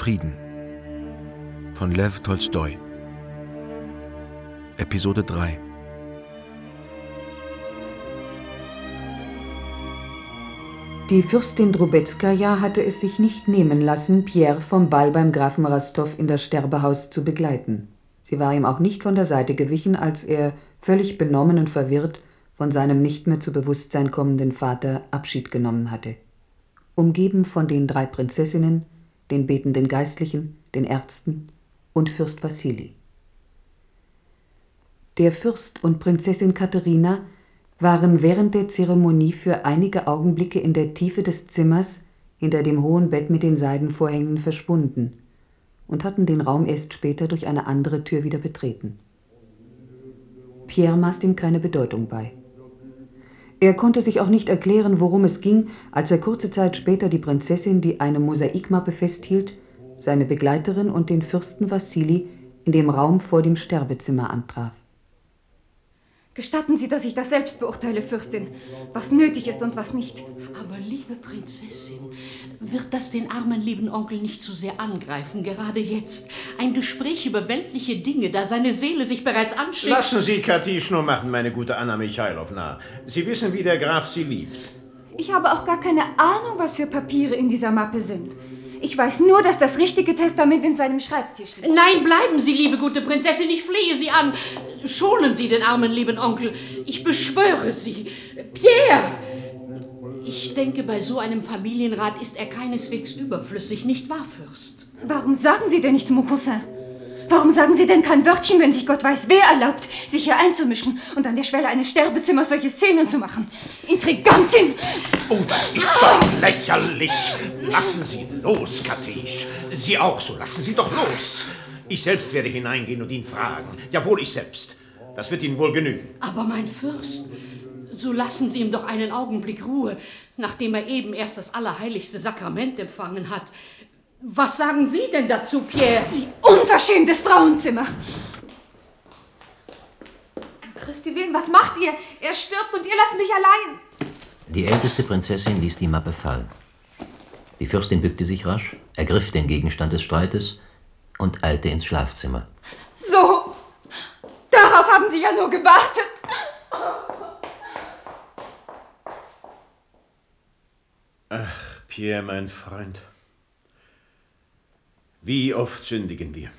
Frieden von Lev Tolstoi Episode 3 Die Fürstin Drubetskaja hatte es sich nicht nehmen lassen, Pierre vom Ball beim Grafen Rastow in das Sterbehaus zu begleiten. Sie war ihm auch nicht von der Seite gewichen, als er, völlig benommen und verwirrt, von seinem nicht mehr zu Bewusstsein kommenden Vater Abschied genommen hatte. Umgeben von den drei Prinzessinnen, den betenden Geistlichen, den Ärzten und Fürst Wassili. Der Fürst und Prinzessin Katharina waren während der Zeremonie für einige Augenblicke in der Tiefe des Zimmers hinter dem hohen Bett mit den Seidenvorhängen verschwunden und hatten den Raum erst später durch eine andere Tür wieder betreten. Pierre maß ihm keine Bedeutung bei. Er konnte sich auch nicht erklären, worum es ging, als er kurze Zeit später die Prinzessin, die eine Mosaikmappe festhielt, seine Begleiterin und den Fürsten Wassili in dem Raum vor dem Sterbezimmer antraf. Gestatten Sie, dass ich das selbst beurteile, Fürstin, was nötig ist und was nicht. Aber liebe Prinzessin, wird das den armen lieben Onkel nicht zu sehr angreifen, gerade jetzt? Ein Gespräch über weltliche Dinge, da seine Seele sich bereits anschlägt. Lassen Sie Katisch nur machen, meine gute Anna Michailowna. Sie wissen, wie der Graf Sie liebt. Ich habe auch gar keine Ahnung, was für Papiere in dieser Mappe sind. Ich weiß nur, dass das richtige Testament in seinem Schreibtisch liegt. Nein, bleiben Sie, liebe gute Prinzessin, ich flehe Sie an. Schonen Sie den armen lieben Onkel. Ich beschwöre Sie. Pierre! Ich denke, bei so einem Familienrat ist er keineswegs überflüssig, nicht wahr, Fürst? Warum sagen Sie denn nicht, mon Cousin? Warum sagen Sie denn kein Wörtchen, wenn sich Gott weiß, wer erlaubt, sich hier einzumischen und an der Schwelle eines Sterbezimmers solche Szenen zu machen? Intrigantin! Oh, das ist doch lächerlich. Lassen Sie los, Katisch. Sie auch so, lassen Sie doch los. Ich selbst werde hineingehen und ihn fragen. Jawohl, ich selbst. Das wird Ihnen wohl genügen. Aber mein Fürst, so lassen Sie ihm doch einen Augenblick Ruhe, nachdem er eben erst das allerheiligste Sakrament empfangen hat. Was sagen Sie denn dazu, Pierre? Sie unverschämtes Frauenzimmer! Christi Willen, was macht ihr? Er stirbt und ihr lasst mich allein. Die älteste Prinzessin ließ die Mappe fallen. Die Fürstin bückte sich rasch, ergriff den Gegenstand des Streites und eilte ins Schlafzimmer. So, darauf haben Sie ja nur gewartet. Ach, Pierre, mein Freund. Wie oft sündigen wir?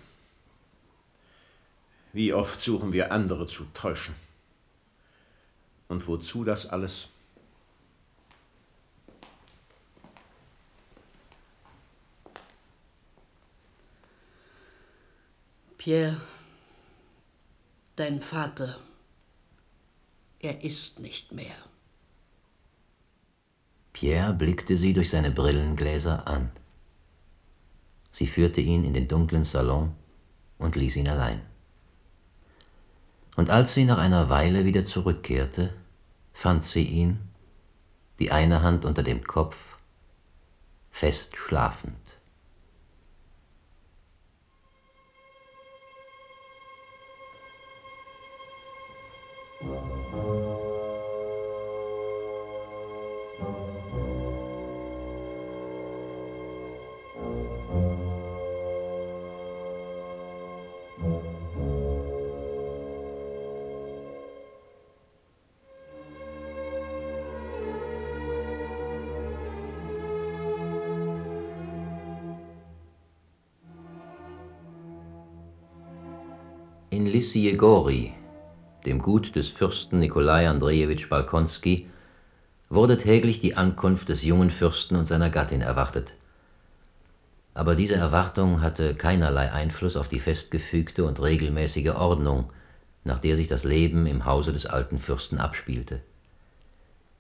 Wie oft suchen wir andere zu täuschen? Und wozu das alles? Pierre, dein Vater, er ist nicht mehr. Pierre blickte sie durch seine Brillengläser an. Sie führte ihn in den dunklen Salon und ließ ihn allein. Und als sie nach einer Weile wieder zurückkehrte, fand sie ihn, die eine Hand unter dem Kopf, fest schlafend. In Lissijegori, dem Gut des Fürsten Nikolai Andrejewitsch Balkonski, wurde täglich die Ankunft des jungen Fürsten und seiner Gattin erwartet. Aber diese Erwartung hatte keinerlei Einfluss auf die festgefügte und regelmäßige Ordnung, nach der sich das Leben im Hause des alten Fürsten abspielte.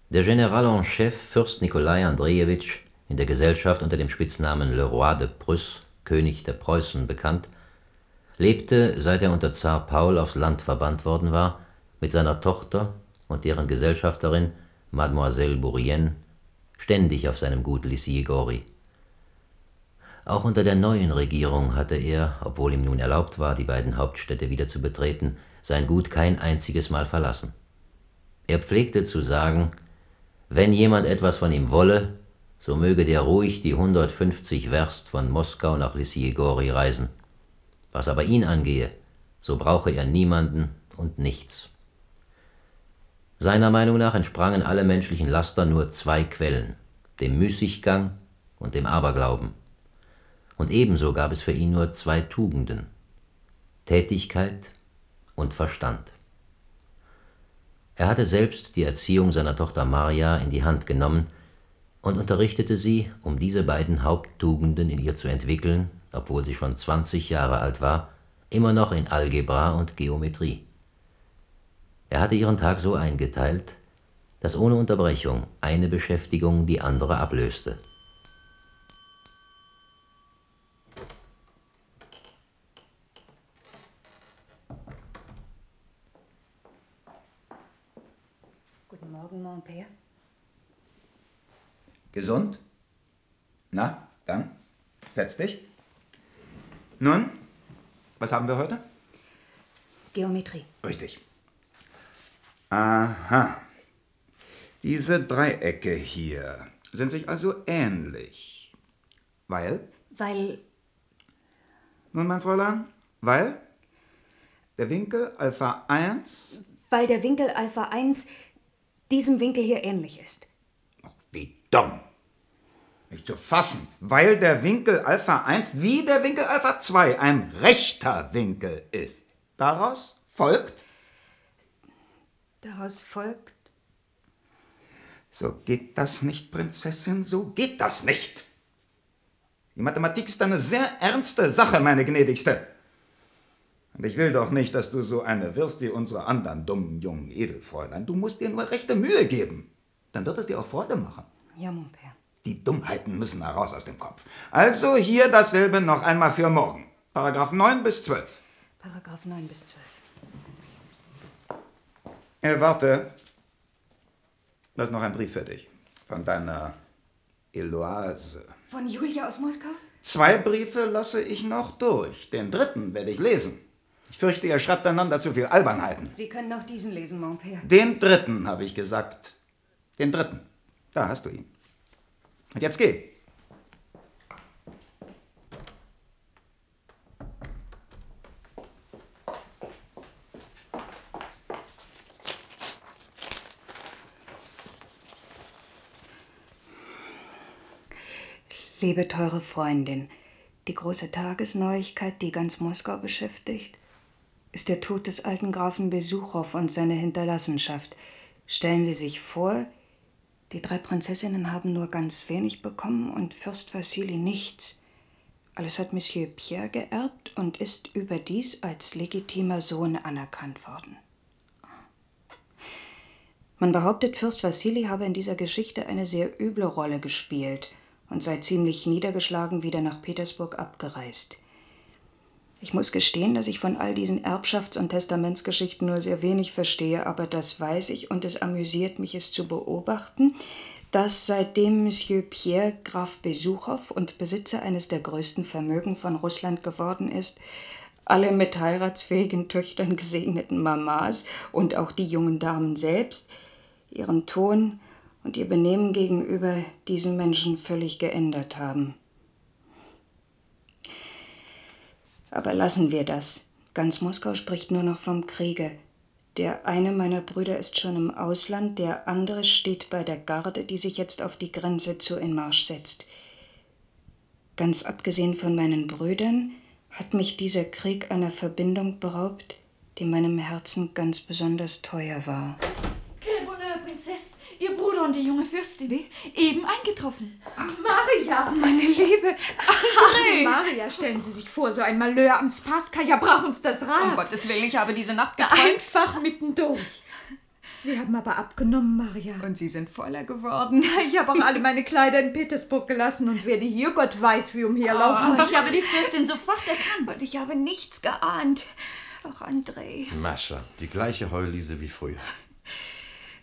Der General en Chef Fürst Nikolai Andrejewitsch, in der Gesellschaft unter dem Spitznamen Le Roi de Prusse, König der Preußen, bekannt, lebte, seit er unter Zar Paul aufs Land verbannt worden war, mit seiner Tochter und deren Gesellschafterin Mademoiselle Bourrienne ständig auf seinem Gut Lissy-Gori. Auch unter der neuen Regierung hatte er, obwohl ihm nun erlaubt war, die beiden Hauptstädte wieder zu betreten, sein Gut kein einziges Mal verlassen. Er pflegte zu sagen, wenn jemand etwas von ihm wolle, so möge der ruhig die 150 Werst von Moskau nach Lissijegori reisen. Was aber ihn angehe, so brauche er niemanden und nichts. Seiner Meinung nach entsprangen alle menschlichen Laster nur zwei Quellen, dem Müßiggang und dem Aberglauben. Und ebenso gab es für ihn nur zwei Tugenden, Tätigkeit und Verstand. Er hatte selbst die Erziehung seiner Tochter Maria in die Hand genommen und unterrichtete sie, um diese beiden Haupttugenden in ihr zu entwickeln, obwohl sie schon 20 Jahre alt war, immer noch in Algebra und Geometrie. Er hatte ihren Tag so eingeteilt, dass ohne Unterbrechung eine Beschäftigung die andere ablöste. Guten Morgen, mon père. Gesund? Na, dann, setz dich. Nun, was haben wir heute? Geometrie. Richtig. Aha. Diese Dreiecke hier sind sich also ähnlich. Weil? Weil Nun, mein Fräulein, weil der Winkel Alpha 1 Weil der Winkel Alpha 1 diesem Winkel hier ähnlich ist. Wie dumm. Nicht zu fassen. Weil der Winkel Alpha 1 wie der Winkel Alpha 2 ein rechter Winkel ist. Daraus folgt, Daraus folgt. so geht das nicht, Prinzessin, so geht das nicht. Die Mathematik ist eine sehr ernste Sache, meine gnädigste. Und ich will doch nicht, dass du so eine wirst wie unsere anderen dummen jungen Edelfräulein. Du musst dir nur rechte Mühe geben. Dann wird es dir auch Freude machen. Ja, mon père. Die Dummheiten müssen heraus aus dem Kopf. Also hier dasselbe noch einmal für morgen. Paragraph 9 bis 12. Paragraph 9 bis 12. Äh, warte. Da ist noch ein Brief für dich. Von deiner Eloise. Von Julia aus Moskau? Zwei Briefe lasse ich noch durch. Den dritten werde ich lesen. Ich fürchte, ihr schreibt einander zu viel Albernheiten. Sie können auch diesen lesen, mon père. Den dritten, habe ich gesagt. Den dritten. Da hast du ihn. Und jetzt geh. Liebe teure Freundin, die große Tagesneuigkeit, die ganz Moskau beschäftigt, ist der Tod des alten Grafen Besuchow und seine Hinterlassenschaft. Stellen Sie sich vor, die drei Prinzessinnen haben nur ganz wenig bekommen und Fürst Wassili nichts. Alles hat Monsieur Pierre geerbt und ist überdies als legitimer Sohn anerkannt worden. Man behauptet, Fürst Wassili habe in dieser Geschichte eine sehr üble Rolle gespielt und sei ziemlich niedergeschlagen wieder nach Petersburg abgereist. Ich muss gestehen, dass ich von all diesen Erbschafts- und Testamentsgeschichten nur sehr wenig verstehe, aber das weiß ich und es amüsiert mich, es zu beobachten, dass seitdem Monsieur Pierre Graf Besuchow und Besitzer eines der größten Vermögen von Russland geworden ist, alle mit heiratsfähigen Töchtern gesegneten Mamas und auch die jungen Damen selbst ihren Ton und ihr Benehmen gegenüber diesen Menschen völlig geändert haben. Aber lassen wir das. Ganz Moskau spricht nur noch vom Kriege. Der eine meiner Brüder ist schon im Ausland, der andere steht bei der Garde, die sich jetzt auf die Grenze zu in Marsch setzt. Ganz abgesehen von meinen Brüdern hat mich dieser Krieg einer Verbindung beraubt, die meinem Herzen ganz besonders teuer war. Quelle Bonheur, Prinzess. Ihr Bruder und die junge Fürstin. Eben eingetroffen. Maria! Meine Liebe. Ach, Maria, stellen Sie sich vor, so ein Malheur am Spaskaja brach uns das Rad. Um Gottes Willen, ich habe diese Nacht geträumt. Einfach mittendurch. Sie haben aber abgenommen, Maria. Und Sie sind voller geworden. Ich habe auch alle meine Kleider in Petersburg gelassen und werde hier, Gott weiß, wie umherlaufen. Oh, ich habe die Fürstin sofort erkannt. Und ich habe nichts geahnt. Auch André. Mascha, die gleiche Heulise wie früher.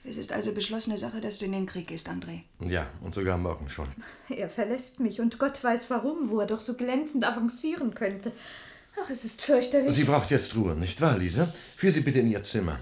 Es ist also beschlossene Sache, dass du in den Krieg gehst, André. Ja, und sogar morgen schon. Er verlässt mich und Gott weiß warum, wo er doch so glänzend avancieren könnte. Ach, es ist fürchterlich. Sie braucht jetzt Ruhe, nicht wahr, Lisa? Führ sie bitte in ihr Zimmer.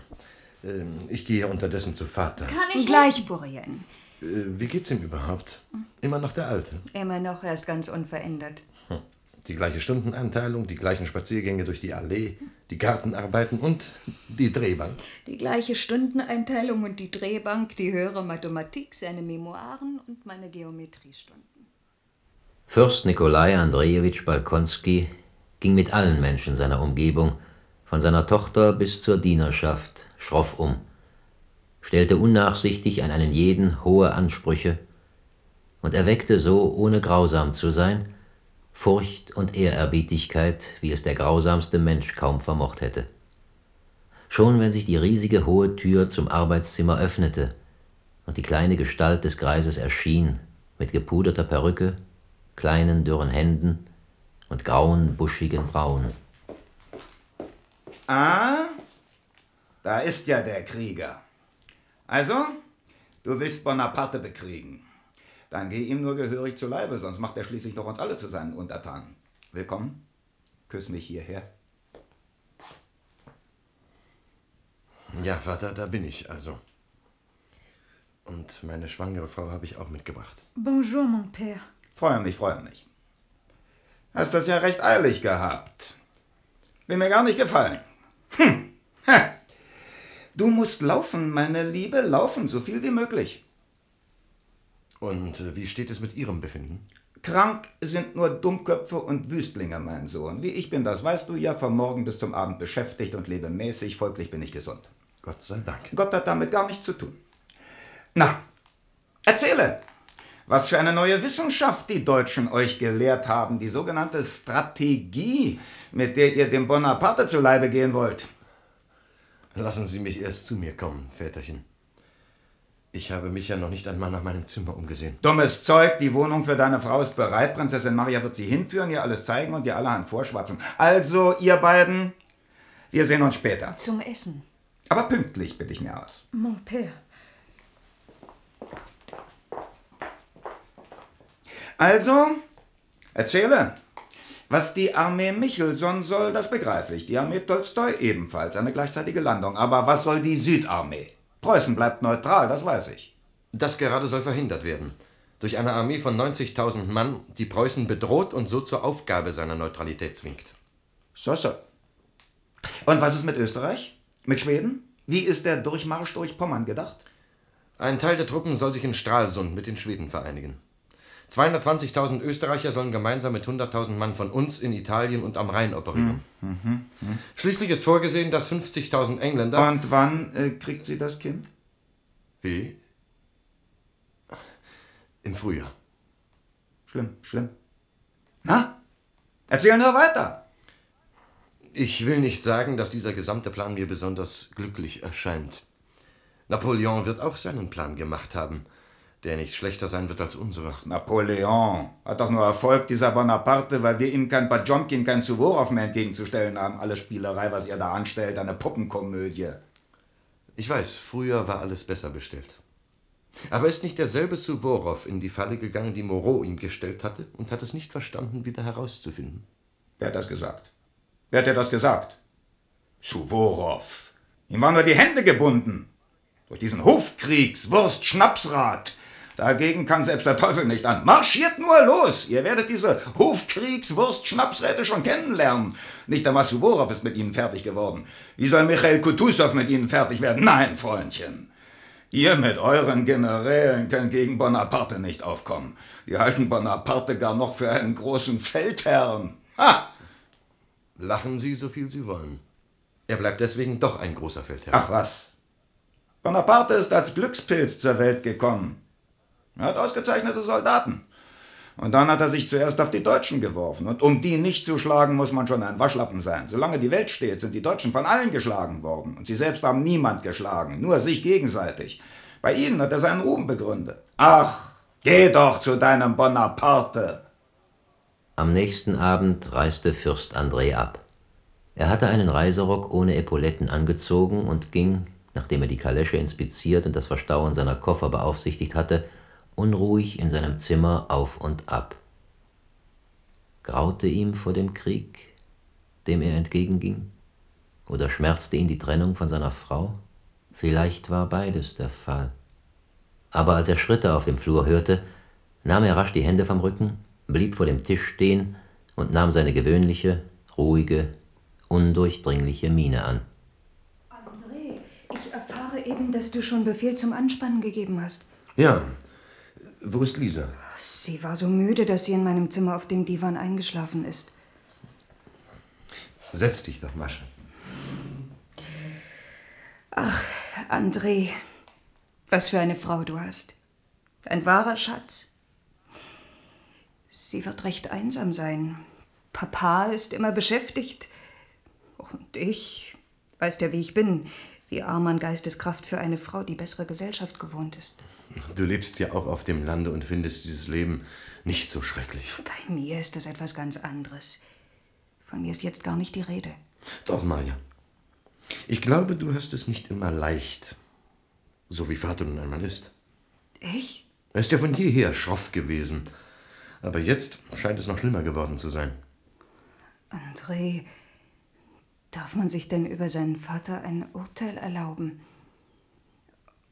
Ähm, Ich gehe unterdessen zu Vater. Kann ich Gleich, Bourien. Äh, Wie geht's ihm überhaupt? Immer noch der Alte. Immer noch, er ist ganz unverändert. Hm. Die gleiche Stundeneinteilung, die gleichen Spaziergänge durch die Allee, die Gartenarbeiten und die Drehbank. Die gleiche Stundeneinteilung und die Drehbank, die höhere Mathematik, seine Memoiren und meine Geometriestunden. Fürst Nikolai Andrejewitsch Balkonski ging mit allen Menschen seiner Umgebung, von seiner Tochter bis zur Dienerschaft, schroff um, stellte unnachsichtig an einen jeden hohe Ansprüche und erweckte so, ohne grausam zu sein, Furcht und Ehrerbietigkeit, wie es der grausamste Mensch kaum vermocht hätte. Schon wenn sich die riesige hohe Tür zum Arbeitszimmer öffnete und die kleine Gestalt des Greises erschien, mit gepuderter Perücke, kleinen dürren Händen und grauen, buschigen Brauen. Ah, da ist ja der Krieger. Also, du willst Bonaparte bekriegen. Dann geh ihm nur gehörig zu Leibe, sonst macht er schließlich doch uns alle zu seinen Untertanen. Willkommen. Küss mich hierher. Ja, Vater, da bin ich also. Und meine schwangere Frau habe ich auch mitgebracht. Bonjour, mon père. Freue mich, freue mich. Hast das ja recht eilig gehabt. Will mir gar nicht gefallen. Hm. Ha. Du musst laufen, meine Liebe, laufen, so viel wie möglich. Und äh, wie steht es mit Ihrem Befinden? Krank sind nur Dummköpfe und Wüstlinge, mein Sohn. Wie ich bin, das weißt du ja, vom Morgen bis zum Abend beschäftigt und lebe mäßig, folglich bin ich gesund. Gott sei Dank. Gott hat damit gar nichts zu tun. Na, erzähle, was für eine neue Wissenschaft die Deutschen euch gelehrt haben, die sogenannte Strategie, mit der ihr dem Bonaparte zu Leibe gehen wollt. Lassen Sie mich erst zu mir kommen, Väterchen. Ich habe mich ja noch nicht einmal nach meinem Zimmer umgesehen. Dummes Zeug, die Wohnung für deine Frau ist bereit. Prinzessin Maria wird sie hinführen, ihr alles zeigen und dir allerhand vorschwatzen. Also, ihr beiden, wir sehen uns später. Zum Essen. Aber pünktlich bitte ich mir aus. Mon père. Also, erzähle. Was die Armee Michelson soll, das begreife ich. Die Armee Tolstoi ebenfalls. Eine gleichzeitige Landung. Aber was soll die Südarmee? Preußen bleibt neutral, das weiß ich. Das gerade soll verhindert werden. Durch eine Armee von 90.000 Mann, die Preußen bedroht und so zur Aufgabe seiner Neutralität zwingt. So, so. Und was ist mit Österreich? Mit Schweden? Wie ist der Durchmarsch durch Pommern gedacht? Ein Teil der Truppen soll sich in Stralsund mit den Schweden vereinigen. 220.000 Österreicher sollen gemeinsam mit 100.000 Mann von uns in Italien und am Rhein operieren. Mhm. Mhm. Schließlich ist vorgesehen, dass 50.000 Engländer. Und wann äh, kriegt sie das Kind? Wie? Im Frühjahr. Schlimm, schlimm. Na? Erzähl nur weiter. Ich will nicht sagen, dass dieser gesamte Plan mir besonders glücklich erscheint. Napoleon wird auch seinen Plan gemacht haben, der nicht schlechter sein wird als unserer. Napoleon hat doch nur Erfolg, dieser Bonaparte, weil wir ihm kein Pajomkin, kein Suvorov mehr entgegenzustellen haben. Alle Spielerei, was ihr da anstellt, eine Puppenkomödie. Ich weiß, früher war alles besser bestellt. Aber ist nicht derselbe Suvorov in die Falle gegangen, die Moreau ihm gestellt hatte, und hat es nicht verstanden, wieder herauszufinden? Wer hat das gesagt? Wer hat dir das gesagt? Suvorov. Ihm waren nur die Hände gebunden. Durch diesen Hofkriegs, Wurst, Schnapsrat. Dagegen kann selbst der Teufel nicht an. Marschiert nur los! Ihr werdet diese Hofkriegs, Wurst, Schnapsräte schon kennenlernen. Nicht einmal Suvorov ist mit ihnen fertig geworden. Wie soll Michael Kutusow mit ihnen fertig werden? Nein, Freundchen. Ihr mit euren Generälen könnt gegen Bonaparte nicht aufkommen. Die halten Bonaparte gar noch für einen großen Feldherrn. Ha! Lachen Sie, so viel Sie wollen. Er bleibt deswegen doch ein großer Feldherr. Ach was. Bonaparte ist als Glückspilz zur Welt gekommen. Er hat ausgezeichnete Soldaten. Und dann hat er sich zuerst auf die Deutschen geworfen. Und um die nicht zu schlagen, muss man schon ein Waschlappen sein. Solange die Welt steht, sind die Deutschen von allen geschlagen worden. Und sie selbst haben niemand geschlagen, nur sich gegenseitig. Bei ihnen hat er seinen Ruhm begründet. Ach, geh doch zu deinem Bonaparte. Am nächsten Abend reiste Fürst André ab. Er hatte einen Reiserock ohne Epauletten angezogen und ging, nachdem er die Kalesche inspiziert und das Verstauen seiner Koffer beaufsichtigt hatte, unruhig in seinem Zimmer auf und ab. Graute ihm vor dem Krieg, dem er entgegenging? Oder schmerzte ihn die Trennung von seiner Frau? Vielleicht war beides der Fall. Aber als er Schritte auf dem Flur hörte, nahm er rasch die Hände vom Rücken, blieb vor dem Tisch stehen und nahm seine gewöhnliche, ruhige, undurchdringliche Miene an. André, ich erfahre eben, dass du schon Befehl zum Anspannen gegeben hast. Ja. Wo ist Lisa? Sie war so müde, dass sie in meinem Zimmer auf dem Divan eingeschlafen ist. Setz dich doch, Mascha. Ach, André, was für eine Frau du hast. Ein wahrer Schatz. Sie wird recht einsam sein. Papa ist immer beschäftigt. Und ich, weißt ja, wie ich bin, wie arm an Geisteskraft für eine Frau, die bessere Gesellschaft gewohnt ist. Du lebst ja auch auf dem Lande und findest dieses Leben nicht so schrecklich. Bei mir ist das etwas ganz anderes. Von mir ist jetzt gar nicht die Rede. Doch, Maja. Ich glaube, du hast es nicht immer leicht. So wie Vater nun einmal ist. Ich? Er ist ja von jeher schroff gewesen. Aber jetzt scheint es noch schlimmer geworden zu sein. André, darf man sich denn über seinen Vater ein Urteil erlauben?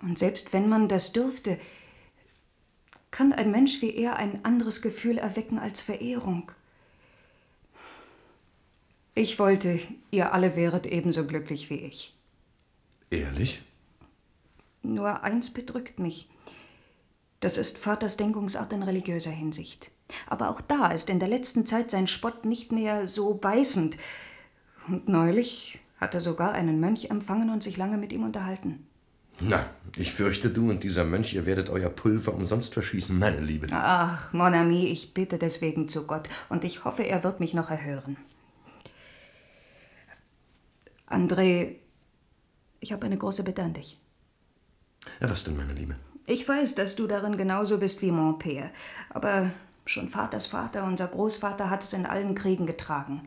Und selbst wenn man das dürfte, kann ein Mensch wie er ein anderes Gefühl erwecken als Verehrung. Ich wollte, ihr alle wäret ebenso glücklich wie ich. Ehrlich? Nur eins bedrückt mich. Das ist Vaters Denkungsart in religiöser Hinsicht. Aber auch da ist in der letzten Zeit sein Spott nicht mehr so beißend. Und neulich hat er sogar einen Mönch empfangen und sich lange mit ihm unterhalten. Na, ich fürchte, du und dieser Mönch, ihr werdet euer Pulver umsonst verschießen, meine Liebe. Ach, Mon ami, ich bitte deswegen zu Gott und ich hoffe, er wird mich noch erhören. André, ich habe eine große Bitte an dich. Ja, was denn, meine Liebe? Ich weiß, dass du darin genauso bist wie mon Père, aber schon Vaters Vater, unser Großvater, hat es in allen Kriegen getragen.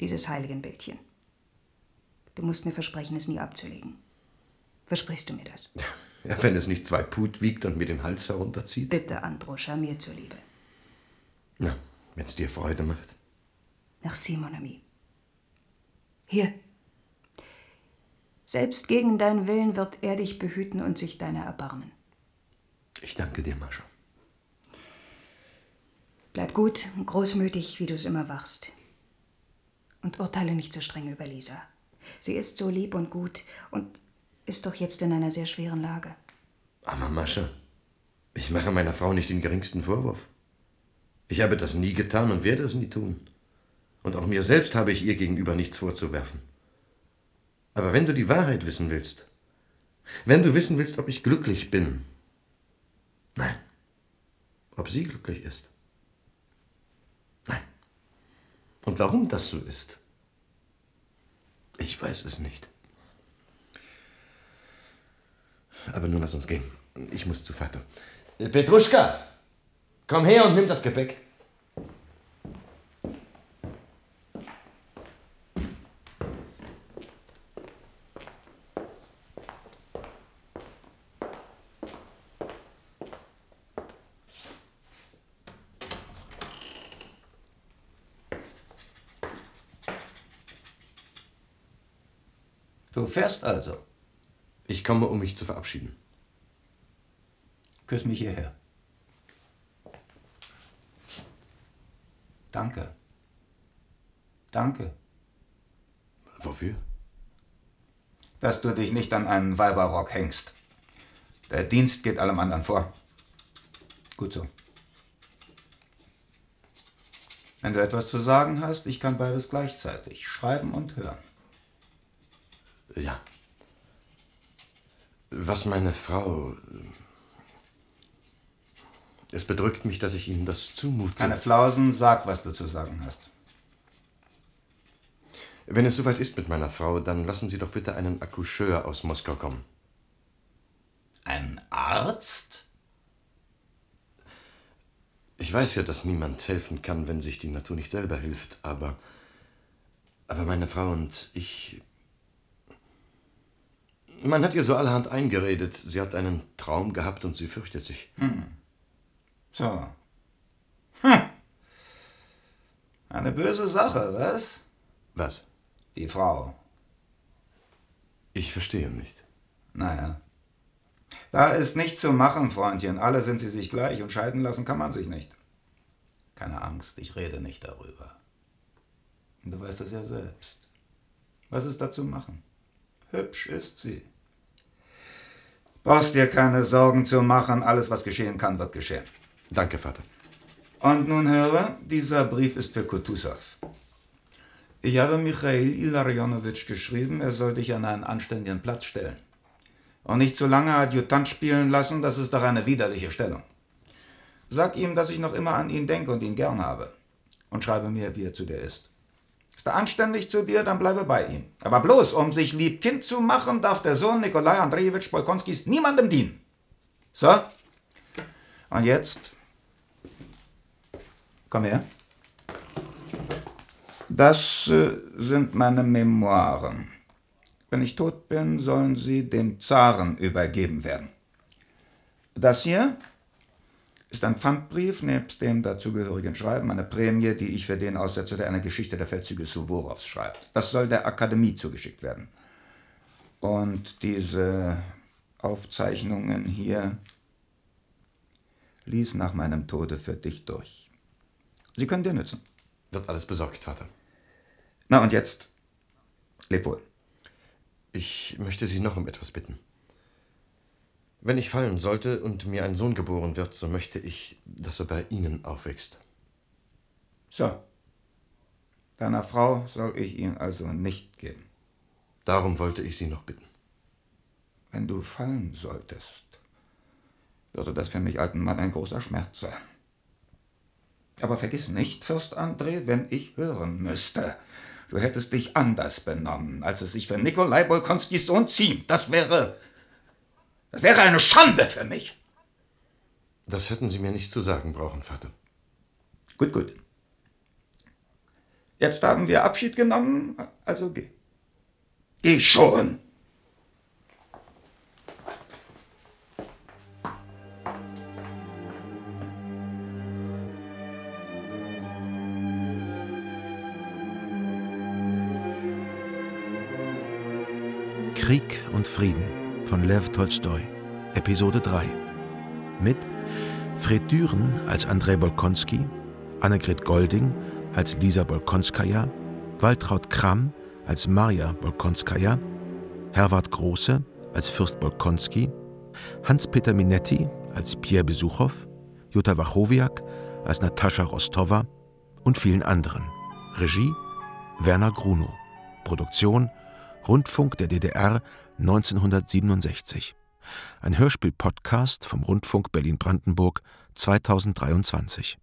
Dieses Heiligenbildchen. Du musst mir versprechen, es nie abzulegen. Versprichst du mir das? Ja, wenn es nicht zwei Put wiegt und mir den Hals herunterzieht. Bitte, Androscha, mir zuliebe. Na, wenn es dir Freude macht. Merci, mon ami. Hier. Selbst gegen deinen Willen wird er dich behüten und sich deiner erbarmen. Ich danke dir, Mascha. Bleib gut und großmütig, wie du es immer warst. Und urteile nicht so streng über Lisa. Sie ist so lieb und gut und ist doch jetzt in einer sehr schweren Lage. Aber Mascha, ich mache meiner Frau nicht den geringsten Vorwurf. Ich habe das nie getan und werde es nie tun. Und auch mir selbst habe ich ihr gegenüber nichts vorzuwerfen. Aber wenn du die Wahrheit wissen willst, wenn du wissen willst, ob ich glücklich bin, nein, ob sie glücklich ist, nein. Und warum das so ist, ich weiß es nicht. Aber nun lass uns gehen. Ich muss zu Vater. Petruschka, komm her und nimm das Gepäck. Fährst also. Ich komme, um mich zu verabschieden. Küss mich hierher. Danke. Danke, Wofür? dass du dich nicht an einen Weiberrock hängst. Der Dienst geht allem anderen vor. Gut so. Wenn du etwas zu sagen hast, ich kann beides gleichzeitig, schreiben und hören. Ja. Was meine Frau. Es bedrückt mich, dass ich Ihnen das zumute. Keine Flausen, sag, was du zu sagen hast. Wenn es soweit ist mit meiner Frau, dann lassen Sie doch bitte einen Accoucheur aus Moskau kommen. Ein Arzt? Ich weiß ja, dass niemand helfen kann, wenn sich die Natur nicht selber hilft, aber. Aber meine Frau und ich. Man hat ihr so allerhand eingeredet. Sie hat einen Traum gehabt und sie fürchtet sich. Hm. So. Hm. Eine böse Sache, was? Was? Die Frau. Ich verstehe nicht. Naja. Da ist nichts zu machen, Freundchen. Alle sind sie sich gleich und scheiden lassen kann man sich nicht. Keine Angst, ich rede nicht darüber. Du weißt es ja selbst. Was ist da zu machen? Hübsch ist sie. Brauchst dir keine Sorgen zu machen, alles, was geschehen kann, wird geschehen. Danke, Vater. Und nun höre, dieser Brief ist für Kutusow. Ich habe Michail Ilarionowitsch geschrieben, er soll dich an einen anständigen Platz stellen. Und nicht zu lange Adjutant spielen lassen, das ist doch eine widerliche Stellung. Sag ihm, dass ich noch immer an ihn denke und ihn gern habe. Und schreibe mir, wie er zu dir ist. Ist er anständig zu dir, dann bleibe bei ihm. Aber bloß, um sich lieb Kind zu machen, darf der Sohn Nikolai Andrejewitsch Bolkonskis niemandem dienen. So? Und jetzt? Komm her. Das äh, sind meine Memoiren. Wenn ich tot bin, sollen sie dem Zaren übergeben werden. Das hier ist ein Pfandbrief nebst dem dazugehörigen Schreiben, eine Prämie, die ich für den aussetze, der eine Geschichte der Feldzüge Suworows schreibt. Das soll der Akademie zugeschickt werden. Und diese Aufzeichnungen hier ließ nach meinem Tode für dich durch. Sie können dir nützen. Wird alles besorgt, Vater. Na und jetzt? Leb wohl. Ich möchte Sie noch um etwas bitten. Wenn ich fallen sollte und mir ein Sohn geboren wird, so möchte ich, dass er bei Ihnen aufwächst. So. Deiner Frau soll ich ihn also nicht geben. Darum wollte ich Sie noch bitten. Wenn du fallen solltest, würde das für mich alten Mann ein großer Schmerz sein. Aber vergiss nicht, Fürst André, wenn ich hören müsste, du hättest dich anders benommen, als es sich für Nikolai Bolkonskis Sohn ziemt. Das wäre. Das wäre eine Schande für mich. Das hätten Sie mir nicht zu sagen brauchen, Vater. Gut, gut. Jetzt haben wir Abschied genommen, also geh. Geh schon! Krieg und Frieden von Lev Tolstoi, Episode 3. Mit Fred Düren als Andrei Bolkonski, Annegret Golding als Lisa Bolkonskaja, Waltraud Kramm als Maria Bolkonskaja, Herwart Große als Fürst Bolkonski, Hans-Peter Minetti als Pierre Besuchow, Jutta Wachowiak als Natascha Rostova und vielen anderen. Regie Werner Grunow. Produktion Rundfunk der DDR 1967. Ein Hörspiel-Podcast vom Rundfunk Berlin-Brandenburg 2023.